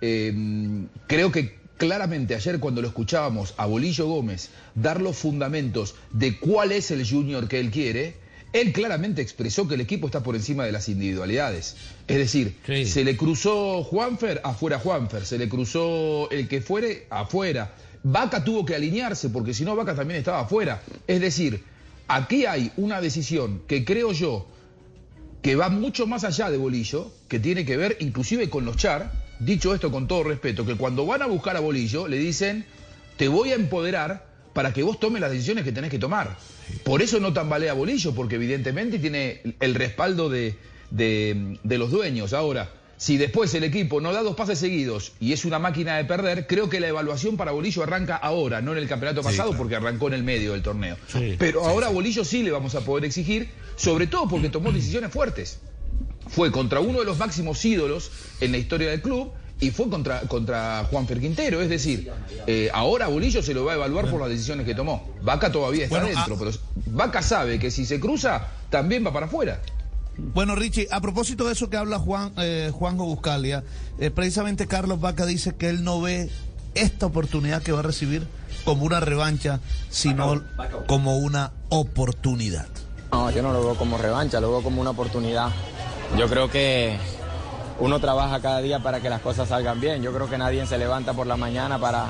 eh, creo que claramente ayer cuando lo escuchábamos a Bolillo Gómez dar los fundamentos de cuál es el junior que él quiere, él claramente expresó que el equipo está por encima de las individualidades. Es decir, se le cruzó Juanfer, afuera Juanfer, se le cruzó el que fuere, afuera. Vaca tuvo que alinearse porque si no Vaca también estaba afuera. Es decir, aquí hay una decisión que creo yo que va mucho más allá de Bolillo, que tiene que ver inclusive con los char, dicho esto con todo respeto, que cuando van a buscar a Bolillo le dicen, te voy a empoderar para que vos tomes las decisiones que tenés que tomar. Por eso no tambalea Bolillo, porque evidentemente tiene el respaldo de, de los dueños. Ahora, si después el equipo no da dos pases seguidos y es una máquina de perder, creo que la evaluación para Bolillo arranca ahora, no en el campeonato pasado, porque arrancó en el medio del torneo. Pero ahora a Bolillo sí le vamos a poder exigir, sobre todo porque tomó decisiones fuertes. Fue contra uno de los máximos ídolos en la historia del club y fue contra, contra Juan Ferquintero. Es decir, eh, ahora Bolillo se lo va a evaluar por las decisiones que tomó. Vaca todavía está dentro, pero Vaca sabe que si se cruza, también va para afuera. Bueno, Richie, a propósito de eso que habla Juan eh, Juanjo Buscalia, eh, precisamente Carlos Vaca dice que él no ve esta oportunidad que va a recibir como una revancha, sino como una oportunidad. No, yo no lo veo como revancha, lo veo como una oportunidad. Yo creo que uno trabaja cada día para que las cosas salgan bien. Yo creo que nadie se levanta por la mañana para,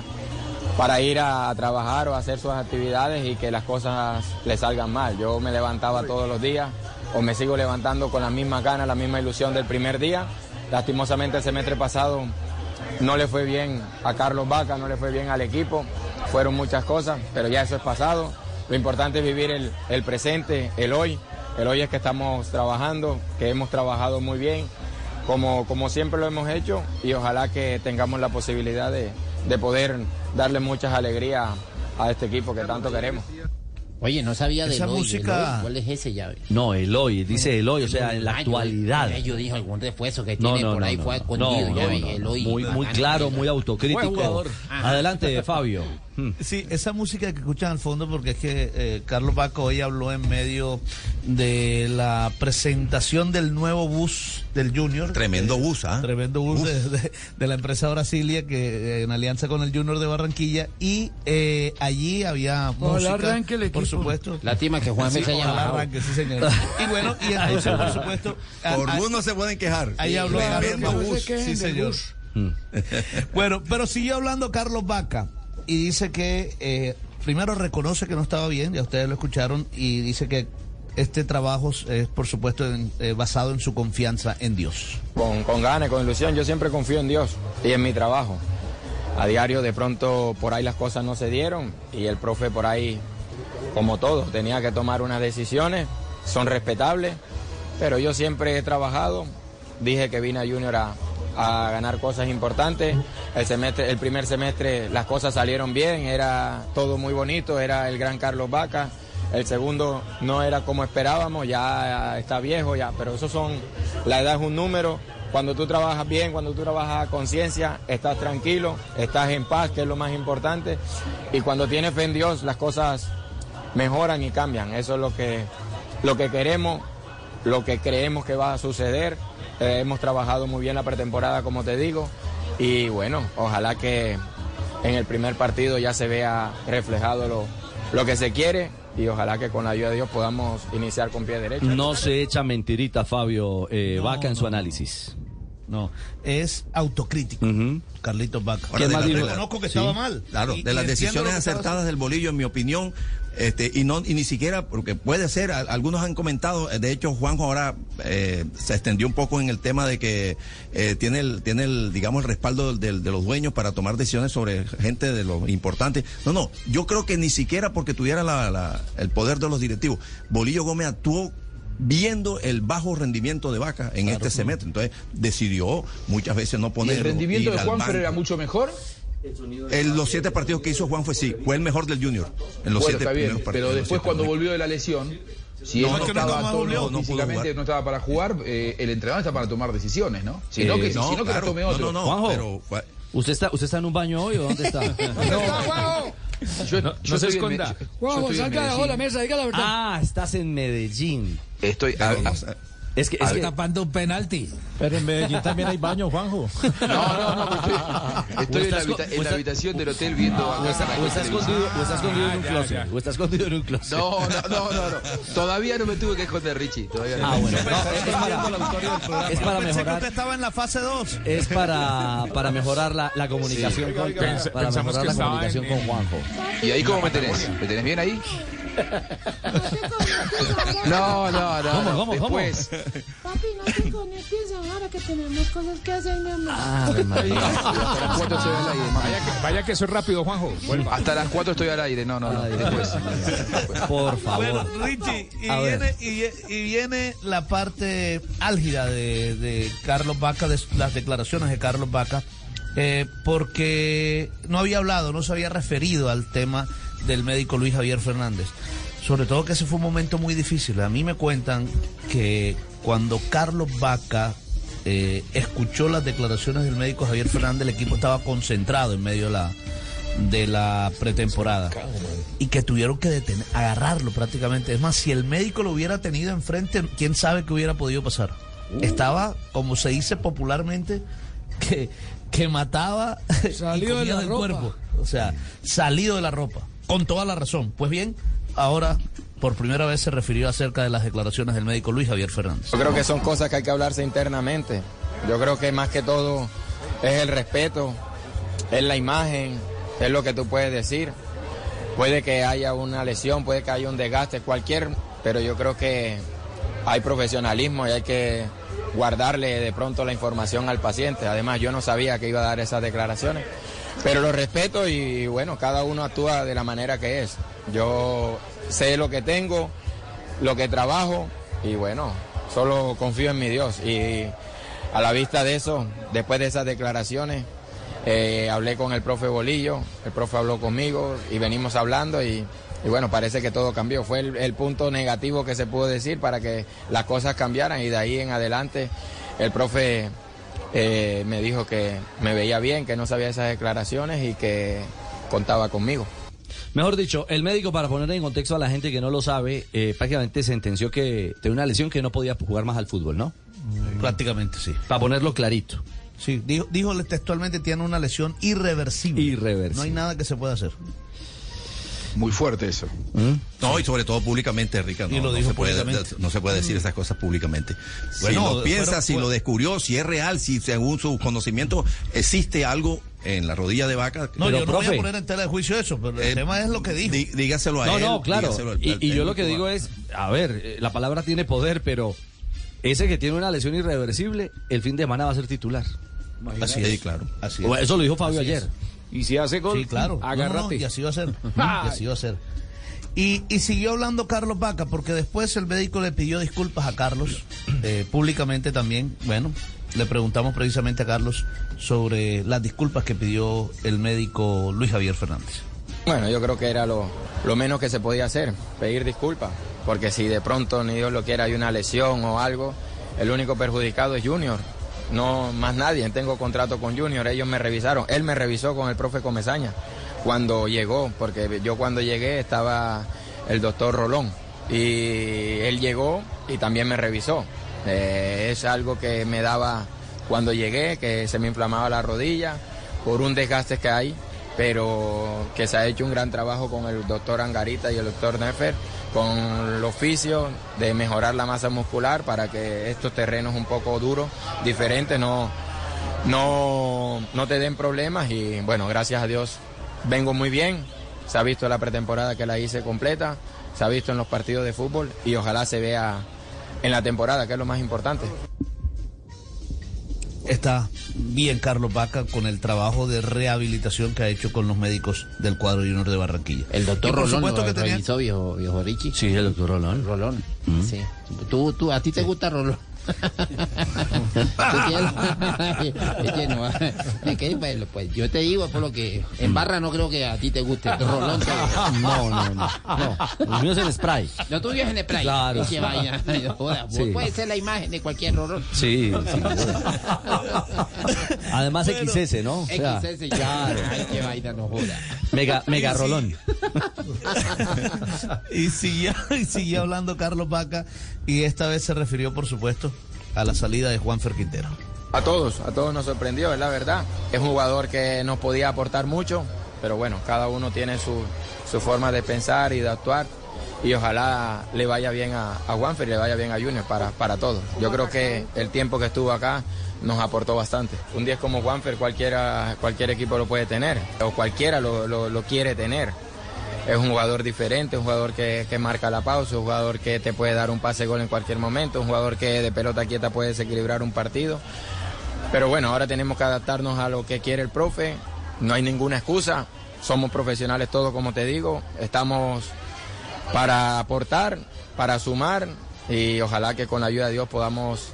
para ir a trabajar o hacer sus actividades y que las cosas le salgan mal. Yo me levantaba todos los días o me sigo levantando con la misma gana, la misma ilusión del primer día. Lastimosamente el semestre pasado no le fue bien a Carlos Vaca, no le fue bien al equipo, fueron muchas cosas, pero ya eso es pasado. Lo importante es vivir el presente, el hoy. El hoy es que estamos trabajando, que hemos trabajado muy bien, como, como siempre lo hemos hecho, y ojalá que tengamos la posibilidad de, de poder darle muchas alegrías a este equipo que tanto queremos. Oye, no sabía de Esa Eloy, música- Eloy, ¿Cuál es ese llave? No, Eloy, dice Eloy, o sea, en la yo- actualidad. Yo, dije algún refuerzo que tiene no, por ahí no, fue no. escondido. No, ya no, vi, no. Eloy, Muy, muy claro, muy autocrítico. Adelante, Fabio. Sí, esa música que escuchan al fondo, porque es que eh, Carlos Vaca hoy habló en medio de la presentación del nuevo bus del Junior. Tremendo bus, ¿ah? Tremendo bus de, de- de la empresa Brasilia, que eh, en alianza con el Junior de Barranquilla. Y eh, allí había Ojalá música, arranque el por equipo. supuesto. Lástima que Juan Sí, se haya arranque, sí, señor. Y bueno, y entonces, por supuesto... Por bus no se pueden quejar. Ahí habló no se Bus. Sí, del señor. bus. bueno, pero siguió hablando Carlos Vaca y dice que eh, primero reconoce que no estaba bien, ya ustedes lo escucharon, y dice que este trabajo es, por supuesto, eh, basado en su confianza en Dios. con, con ganas, con ilusión. Yo siempre confío en Dios y en mi trabajo. A diario de pronto por ahí las cosas no se dieron y el profe por ahí, como todo, tenía que tomar unas decisiones, son respetables, pero yo siempre he trabajado, dije que vine a Junior a, a ganar cosas importantes. El, semestre, el primer semestre las cosas salieron bien, era todo muy bonito, era el gran Carlos Vaca. El segundo no era como esperábamos, ya está viejo, ya, pero eso son, la edad es un número. Cuando tú trabajas bien, cuando tú trabajas a conciencia, estás tranquilo, estás en paz, que es lo más importante. Y cuando tienes fe en Dios, las cosas mejoran y cambian. Eso es lo que, lo que queremos, lo que creemos que va a suceder. Eh, hemos trabajado muy bien la pretemporada, como te digo. Y bueno, ojalá que en el primer partido ya se vea reflejado lo, lo que se quiere y ojalá que con la ayuda de Dios podamos iniciar con pie derecho. No se echa mentirita, Fabio eh, No, Vaca, en su no, análisis. No, es autocrítico, Ujú. Carlitos Vaca. Reconozco que Sí. estaba mal. Claro, Y- de y las decisiones acertadas del bolillo, en mi opinión, este, y no y ni siquiera, porque puede ser, a- algunos han comentado, eh, de hecho Juanjo ahora eh, se extendió un poco en el tema de que eh, tiene el, tiene el, digamos, el respaldo del- de los dueños para tomar decisiones sobre gente de lo importante. No, no, yo creo que ni siquiera porque tuviera la- la- el poder de los directivos, Bolillo Gómez actuó viendo el bajo rendimiento de Vaca en este semestre. Entonces decidió muchas veces no ¿Y ponerlo. el rendimiento de Juanfer era mucho mejor? En los siete partidos que hizo Juan fue sí, fue el mejor del Junior. En los bueno, siete está bien, primeros partidos. pero después siete cuando volvió de la lesión, si No, él no, es que no estaba tono volvió, no físicamente, no estaba para jugar, eh, el entrenador está para tomar decisiones, ¿no? Si Eh, no, que, No, si no, que claro, tome no, otro. no, no, Juanjo. pero fue- ¿Usted está, ¿Usted está en un baño hoy o dónde está? Yo, No- yo no se esconda. Juanjo, salga de la mesa, diga la verdad. ah, estás en Medellín. Estoy, a- a- no. Es que, es que tapando un penalti. Pero en Medellín también hay baño, Juanjo. No, no, no, estoy, estoy en, la, habita- en la habitación del hotel viendo o acá está, la o está escondido, o está escondido en un Ah, ya, closet. ya. O está escondido en un closet. No, no, no, no, no. Todavía no me tuve que esconder, Richie. Todavía no. Ah, bueno. No, es, es para, es para Pensé que mejorar. usted estaba en la fase 2. Es para, para mejorar la, la comunicación con, Pens- para mejorar la comunicación en- con Juanjo. ¿Y ahí cómo me tenés? ¿Me tenés bien ahí? No, no, no. ¿Cómo, no. cómo, cómo? Después, Papi, no te conectes ahora que tenemos cosas que hacer, mi amor. Ave María. hasta las 4 estoy al aire. Vaya que, vaya que soy rápido, Juanjo. Vuelva. Hasta las 4 estoy al aire. No, no, no. Después. Por Bueno, favor. Richie, y viene, y, y viene la parte álgida de, de Carlos Vaca, de las declaraciones de Carlos Vaca, eh, porque no había hablado, no se había referido al tema del médico Luis Javier Fernández. Sobre todo que ese fue un momento muy difícil. A mí me cuentan que cuando Carlos Vaca eh, escuchó las declaraciones del médico Javier Fernández, el equipo estaba concentrado en medio de la, de la pretemporada y que tuvieron que detener, agarrarlo prácticamente. Es más, si el médico lo hubiera tenido enfrente, quién sabe qué hubiera podido pasar. Estaba, como se dice popularmente, que, que mataba y Salido de comía la del ropa. cuerpo. O sea, salido de la ropa. Con toda la razón. Pues bien, ahora por primera vez se refirió acerca de las declaraciones del médico Luis Javier Fernández. Yo creo que son cosas que hay que hablarse internamente. Yo creo que más que todo es el respeto, es la imagen, es lo que tú puedes decir. Puede que haya una lesión, puede que haya un desgaste, cualquier, pero yo creo que hay profesionalismo y hay que guardarle de pronto la información al paciente. Además, yo no sabía que iba a dar esas declaraciones, pero lo respeto y bueno, cada uno actúa de la manera que es. Yo sé lo que tengo, lo que trabajo y bueno, solo confío en mi Dios. Y a la vista de eso, después de esas declaraciones, eh, hablé con el profe Bolillo, el profe habló conmigo y venimos hablando y, bueno, parece que todo cambió. Fue el, el punto negativo que se pudo decir para que las cosas cambiaran y de ahí en adelante el profe eh, me dijo que me veía bien, que no sabía esas declaraciones y que contaba conmigo. Mejor dicho, el médico, para poner en contexto a la gente que no lo sabe, eh, prácticamente sentenció que tenía una lesión que no podía jugar más al fútbol, ¿no? Prácticamente sí. Para ponerlo clarito. Sí, dijo, dijo textualmente tiene una lesión irreversible. Irreversible. No hay nada que se pueda hacer. Muy fuerte eso. No, y sobre todo públicamente, Ricardo. Y No, lo no dijo se puede, no se puede decir esas cosas públicamente. Bueno, si lo piensa, pero- si lo descubrió, si es real, si según su conocimiento existe algo en la rodilla de vaca. No, Pero, yo no voy a poner en tela de juicio eso, pero el eh, tema es lo que dijo. dí- dígaselo a No, él. no, claro. dígaselo al- Y, al y yo lo que digo es, a ver, eh, la palabra tiene poder, pero ese que tiene una lesión irreversible, el fin de semana va a ser titular. Así Sí, es. claro. Así es. Eso lo dijo Fabio Así ayer. Y si hace gol, Sí, claro. No, no, y así va a ser. y así va a ser. Y, y siguió hablando Carlos Vaca, porque después el médico le pidió disculpas a Carlos, eh, públicamente también. Bueno, le preguntamos precisamente a Carlos sobre las disculpas que pidió el médico Luis Javier Fernández. Bueno, yo creo que era lo, lo menos que se podía hacer, pedir disculpas, porque si de pronto, ni Dios lo quiera, hay una lesión o algo, el único perjudicado es Junior, no más nadie, tengo contrato con Junior, ellos me revisaron, él me revisó con el profe Comezaña cuando llegó, porque yo cuando llegué estaba el doctor Rolón. Y él llegó y también me revisó. Eh, es algo que me daba cuando llegué, que se me inflamaba la rodilla por un desgaste que hay, pero que se ha hecho un gran trabajo con el doctor Angarita y el doctor Nefer, con el oficio de mejorar la masa muscular para que estos terrenos un poco duros, diferentes, no, no, no te den problemas y bueno, gracias a Dios vengo muy bien, se ha visto la pretemporada que la hice completa, se ha visto en los partidos de fútbol y ojalá se vea en la temporada, que es lo más importante. Está bien Carlos Vaca con el trabajo de rehabilitación que ha hecho con los médicos del cuadro junior de Barranquilla. El doctor por Rolón supuesto lo que tenía- revisó, viejo, viejo Richie. Sí, el doctor Rolón. Rolón. Sí. ¿Tú, tú, ¿A ti te gusta Rolón? ¿Tú tienes- Es es bueno, pues yo te digo por lo que en barra no creo que a ti te guste Rolón. No, no, no. No, los míos en spray. Lo tuyo es en spray. Claro. Es que joda, Sí. Puede ser la imagen de cualquier Rolón. Sí, duda. Además XS, ¿no? O sea, XS, claro. Ay, qué vaina, no joda. Mega, mega rolón. y siguió, y siguió hablando Carlos Vaca y esta vez se refirió, por supuesto, a la salida de Juan Quintero. A todos, a todos nos sorprendió, es la verdad. Es un jugador que nos podía aportar mucho, pero bueno, cada uno tiene su, su forma de pensar y de actuar. Y ojalá le vaya bien a, Juanfer y le vaya bien a Junior para, para todos. Yo creo que el tiempo que estuvo acá nos aportó bastante. Un 10 como Juanfer cualquier equipo lo puede tener, o cualquiera lo, lo quiere tener. Es un jugador diferente, un jugador que, que, marca la pausa, un jugador que te puede dar un pase gol en cualquier momento, un jugador que de pelota quieta puede desequilibrar un partido. Pero bueno, ahora tenemos que adaptarnos a lo que quiere el profe, no hay ninguna excusa, somos profesionales todos como te digo, estamos para aportar, para sumar y ojalá que con la ayuda de Dios podamos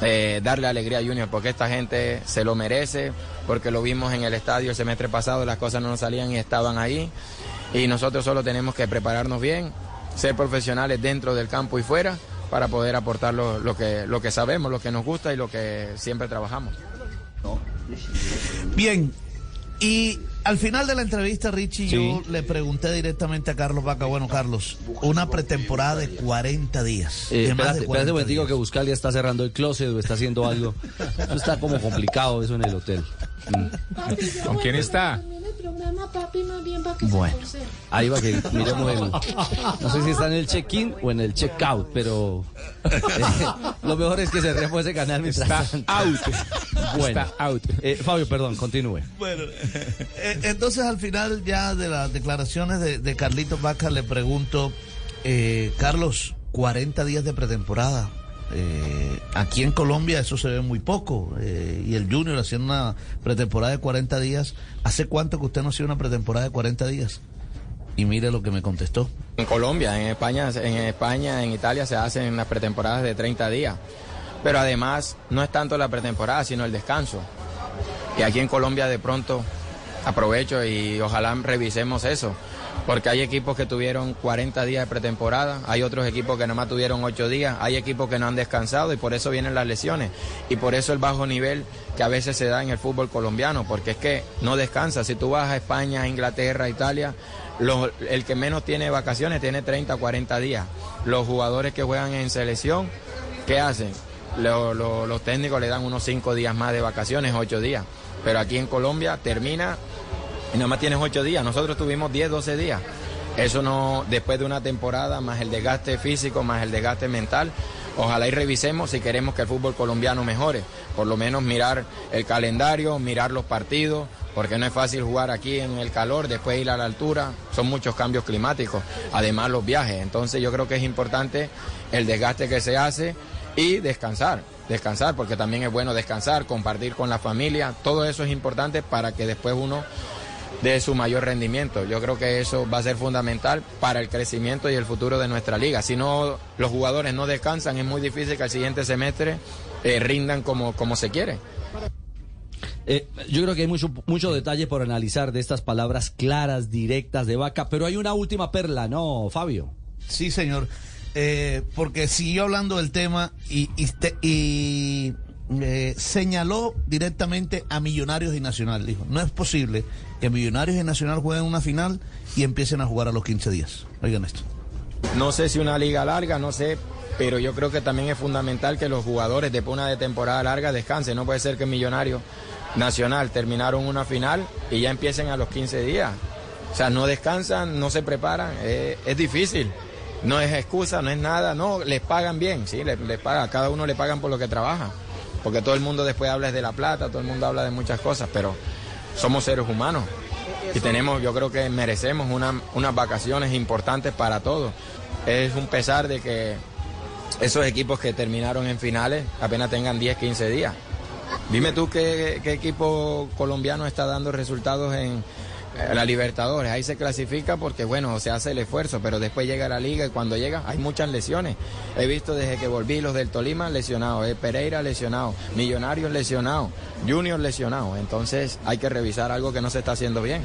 eh, darle alegría a Junior porque esta gente se lo merece, porque lo vimos en el estadio el semestre pasado, las cosas no nos salían y estaban ahí y nosotros solo tenemos que prepararnos bien, ser profesionales dentro del campo y fuera para poder aportar lo, lo, que, lo que sabemos, lo que nos gusta y lo que siempre trabajamos. Bien, y al final de la entrevista, Richie, sí. yo le pregunté directamente a Carlos Vaca, bueno, Carlos, una pretemporada de 40 días. Eh, espérate, espérate un digo que Buscalia está cerrando el closet o está haciendo algo. Eso está como complicado eso en el hotel. Mm. ¿Con quién está? Bueno, ahí va que miremos el. No sé si está en el check-in o en el check-out, pero eh, lo mejor es que se ese canal mientras está out. Bueno, está out. Eh, Fabio, perdón, continúe. Bueno, eh, entonces al final ya de las declaraciones de, de Carlitos Vaca le pregunto, eh, Carlos, 40 días de pretemporada. Eh, aquí en Colombia eso se ve muy poco. Eh, y el Junior haciendo una pretemporada de 40 días. ¿Hace cuánto que usted no hacía una pretemporada de 40 días? Y mire lo que me contestó. En Colombia, en España, en España, en Italia se hacen las pretemporadas de 30 días. Pero además no es tanto la pretemporada, sino el descanso. Y aquí en Colombia de pronto aprovecho y ojalá revisemos eso porque hay equipos que tuvieron 40 días de pretemporada, hay otros equipos que nomás tuvieron 8 días, hay equipos que no han descansado y por eso vienen las lesiones y por eso el bajo nivel que a veces se da en el fútbol colombiano, porque es que no descansa. Si tú vas a España, Inglaterra, Italia, el que menos tiene vacaciones tiene 30, 40 días. Los jugadores que juegan en selección, ¿qué hacen? Lo, los técnicos le dan unos 5 días más de vacaciones, 8 días. Pero aquí en Colombia termina y nada más tienes ocho días. Nosotros tuvimos 10, 12 días. Eso no, después de una temporada, más el desgaste físico, más el desgaste mental, ojalá y revisemos si queremos que el fútbol colombiano mejore. Por lo menos mirar el calendario, mirar los partidos, porque no es fácil jugar aquí en el calor, después ir a la altura, son muchos cambios climáticos, además los viajes. Entonces yo creo que es importante el desgaste que se hace y descansar, descansar, porque también es bueno descansar, compartir con la familia, todo eso es importante para que después uno de su mayor rendimiento. Yo creo que eso va a ser fundamental para el crecimiento y el futuro de nuestra liga. Si no, los jugadores no descansan, es muy difícil que al siguiente semestre eh, rindan como, como se quiere. Eh, yo creo que hay mucho, mucho detalle por analizar de estas palabras claras, directas de Vaca, pero hay una última perla, ¿no, Fabio? Sí, señor. Eh, porque siguió hablando del tema y, y, te, y eh, señaló directamente a Millonarios y Nacional. Dijo, no es posible que Millonarios y Nacional jueguen una final y empiecen a jugar a los 15 días. Oigan esto. No sé si una liga larga, no sé, pero yo creo que también es fundamental que los jugadores después de una temporada larga descansen. No puede ser que Millonarios Nacional terminaron una final y ya empiecen a los 15 días. O sea, no descansan, no se preparan, es, es difícil. No es excusa, no es nada, no, les pagan bien, sí, les, les cada uno le pagan por lo que trabaja porque todo el mundo después habla de la plata, todo el mundo habla de muchas cosas, pero somos seres humanos y tenemos, yo creo que merecemos una, unas vacaciones importantes para todos. Es un pesar de que esos equipos que terminaron en finales apenas tengan 10, 15 días. Dime tú qué, qué equipo colombiano está dando resultados en, la Libertadores, ahí se clasifica porque bueno, se hace el esfuerzo, pero después llega la liga y cuando llega hay muchas lesiones. He visto desde que volví los del Tolima lesionados, eh, Pereira lesionado, Millonarios lesionados, Junior lesionado, entonces hay que revisar algo que no se está haciendo bien.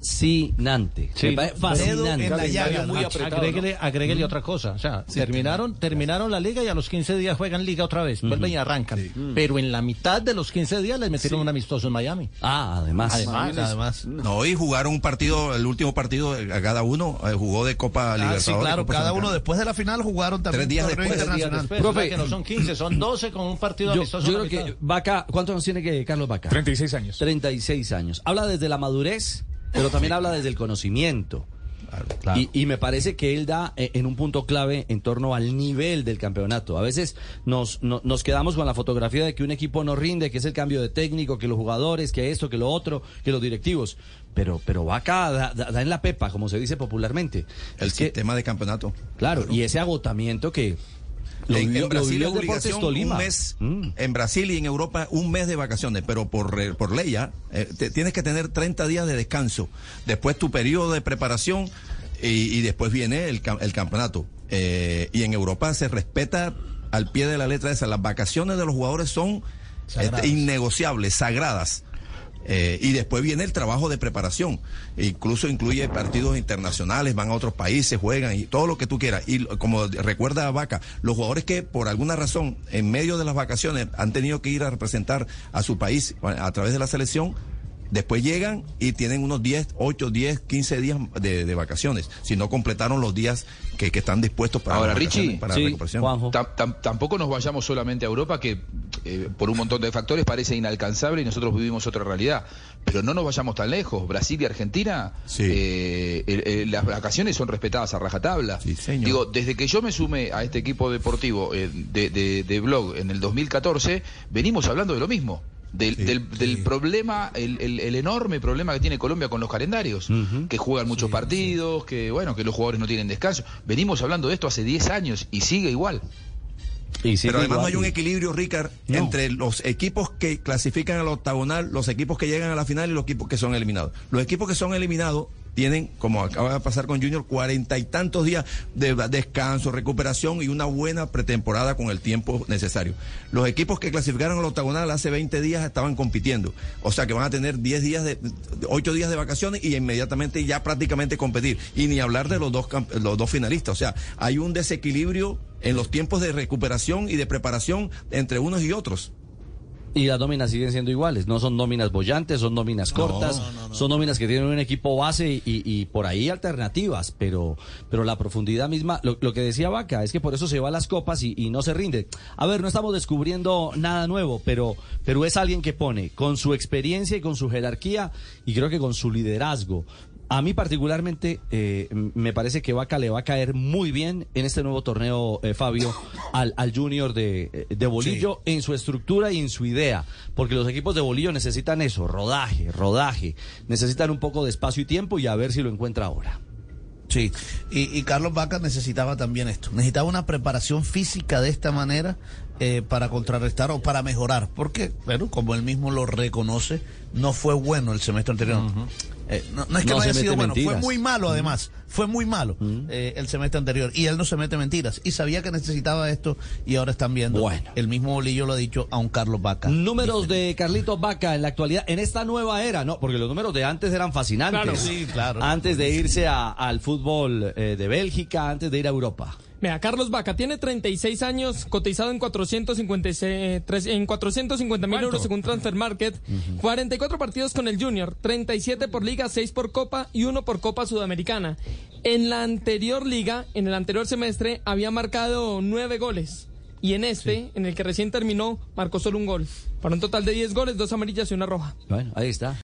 Fascinante. Sí, no, fascinante. en la llaga, muy ¿no? apretado. Agréguele, agréguele otra cosa. O sea, terminaron, terminaron la liga y a los 15 días juegan liga otra vez. Vuelven y arrancan. Pero en la mitad de los 15 días les metieron un amistoso en Miami. Ah, además. Además, Además. No, y jugaron un partido, el último partido, eh, a cada uno eh, jugó de Copa Ah, Libertadores. sí, claro, Copa cada uno después de la final jugaron también Tres días después, tres días internacional. Después, Profe. que no son 15, son 12 con un partido Yo, amistoso. yo creo que. Vaca, ¿cuántos años tiene que Carlos Vaca? 36 años. 36 años. Habla desde la madurez, pero también habla desde el conocimiento. Y, y me parece que él da eh, en un punto clave en torno al nivel del campeonato. A veces nos, no- nos quedamos con la fotografía de que un equipo no rinde, que es el cambio de técnico, que los jugadores, que esto, que lo otro, que los directivos. Pero, pero Vaca da, da- da en la pepa, como se dice popularmente. El es que, sistema de campeonato. claro, y ese agotamiento que en, Brasil es obligación un mes, Mm. en Brasil y en Europa un mes de vacaciones, pero por, re- por ley ya, eh, te- tienes que tener 30 días de descanso, después tu periodo de preparación y, y después viene el, cam- el campeonato. Eh, y en Europa se respeta al pie de la letra esa, las vacaciones de los jugadores son este, innegociables, sagradas. Eh, y después viene el trabajo de preparación. Incluso incluye partidos internacionales, van a otros países, juegan y todo lo que tú quieras. Y como recuerda Vaca, los jugadores que por alguna razón en medio de las vacaciones han tenido que ir a representar a su país a través de la selección, después llegan y tienen unos 10, 8, 10, 15 días de, de vacaciones, si no completaron los días que, que están dispuestos para Ahora, Richie, para Sí, la recuperación. Juanjo. Tam- tam- tampoco nos vayamos solamente a Europa, que eh, por un montón de factores parece inalcanzable y nosotros vivimos otra realidad. Pero no nos vayamos tan lejos. Brasil y Argentina, Sí. eh, el- el- las vacaciones son respetadas a rajatabla. Sí, señor. Digo, desde que yo me sumé a este equipo deportivo eh, de, de- de blog en el 2014, venimos hablando de lo mismo. Del, Sí, del- del problema, el, el- el enorme problema que tiene Colombia con los calendarios, que juegan muchos partidos, que bueno, que los jugadores no tienen descanso. Venimos hablando de esto hace 10 años y sigue igual. Y sigue Pero además no hay un equilibrio, Ricard, No. entre los equipos que clasifican al octagonal, los equipos que llegan a la final y los equipos que son eliminados. Los equipos que son eliminados tienen, como acaba de pasar con Junior, cuarenta y tantos días de descanso, recuperación y una buena pretemporada con el tiempo necesario. Los equipos que clasificaron al octagonal hace 20 días estaban compitiendo. O sea que van a tener 10 días de, 8 días de vacaciones y inmediatamente ya prácticamente competir. Y ni hablar de los dos, los dos finalistas. O sea, hay un desequilibrio en los tiempos de recuperación y de preparación entre unos y otros. Y las nóminas siguen siendo iguales, no son nóminas bollantes, son nóminas cortas, son nóminas que tienen un equipo base y, y por ahí alternativas, pero, pero la profundidad misma, lo, lo que decía Vaca, es que por eso se va a las copas y, y no se rinde. A ver, no estamos descubriendo nada nuevo, pero, pero es alguien que pone con su experiencia y con su jerarquía y creo que con su liderazgo. A mí particularmente eh, me parece que Vaca le va a caer muy bien en este nuevo torneo, eh, Fabio, al, al Junior de, de Bolillo en su estructura y en su idea, porque los equipos de Bolillo necesitan eso, rodaje, rodaje, necesitan un poco de espacio y tiempo y a ver si lo encuentra ahora. Sí, y, y Carlos Vaca necesitaba también esto. Necesitaba una preparación física de esta manera eh, para contrarrestar o para mejorar. Porque, bueno, como él mismo lo reconoce, no fue bueno el semestre anterior. Eh, no, no es que No haya sido bueno, fue muy malo además. Fue muy malo eh, el semestre anterior. Y él no se mete mentiras. Y sabía que necesitaba esto y ahora están viendo. Bueno. El mismo Bolillo lo ha dicho a un Carlos Vaca. Números de Carlitos Vaca en la actualidad, en esta nueva era, ¿no? Porque los números de antes eran fascinantes. Claro, sí, claro. Antes de irse a- al fútbol eh, de Bélgica, antes de ir a Europa. Mira, Carlos Vaca tiene 36 años, cotizado en 456 tres- en 450 mil euros según Transfer Market, 44 partidos con el Junior, 37 por liga, 6 por Copa y 1 por Copa Sudamericana. En la anterior liga, en el anterior semestre, había marcado 9 goles. Y en este, en el que recién terminó, marcó solo un gol. Para un total de 10 goles, dos amarillas y una roja. Bueno, ahí está.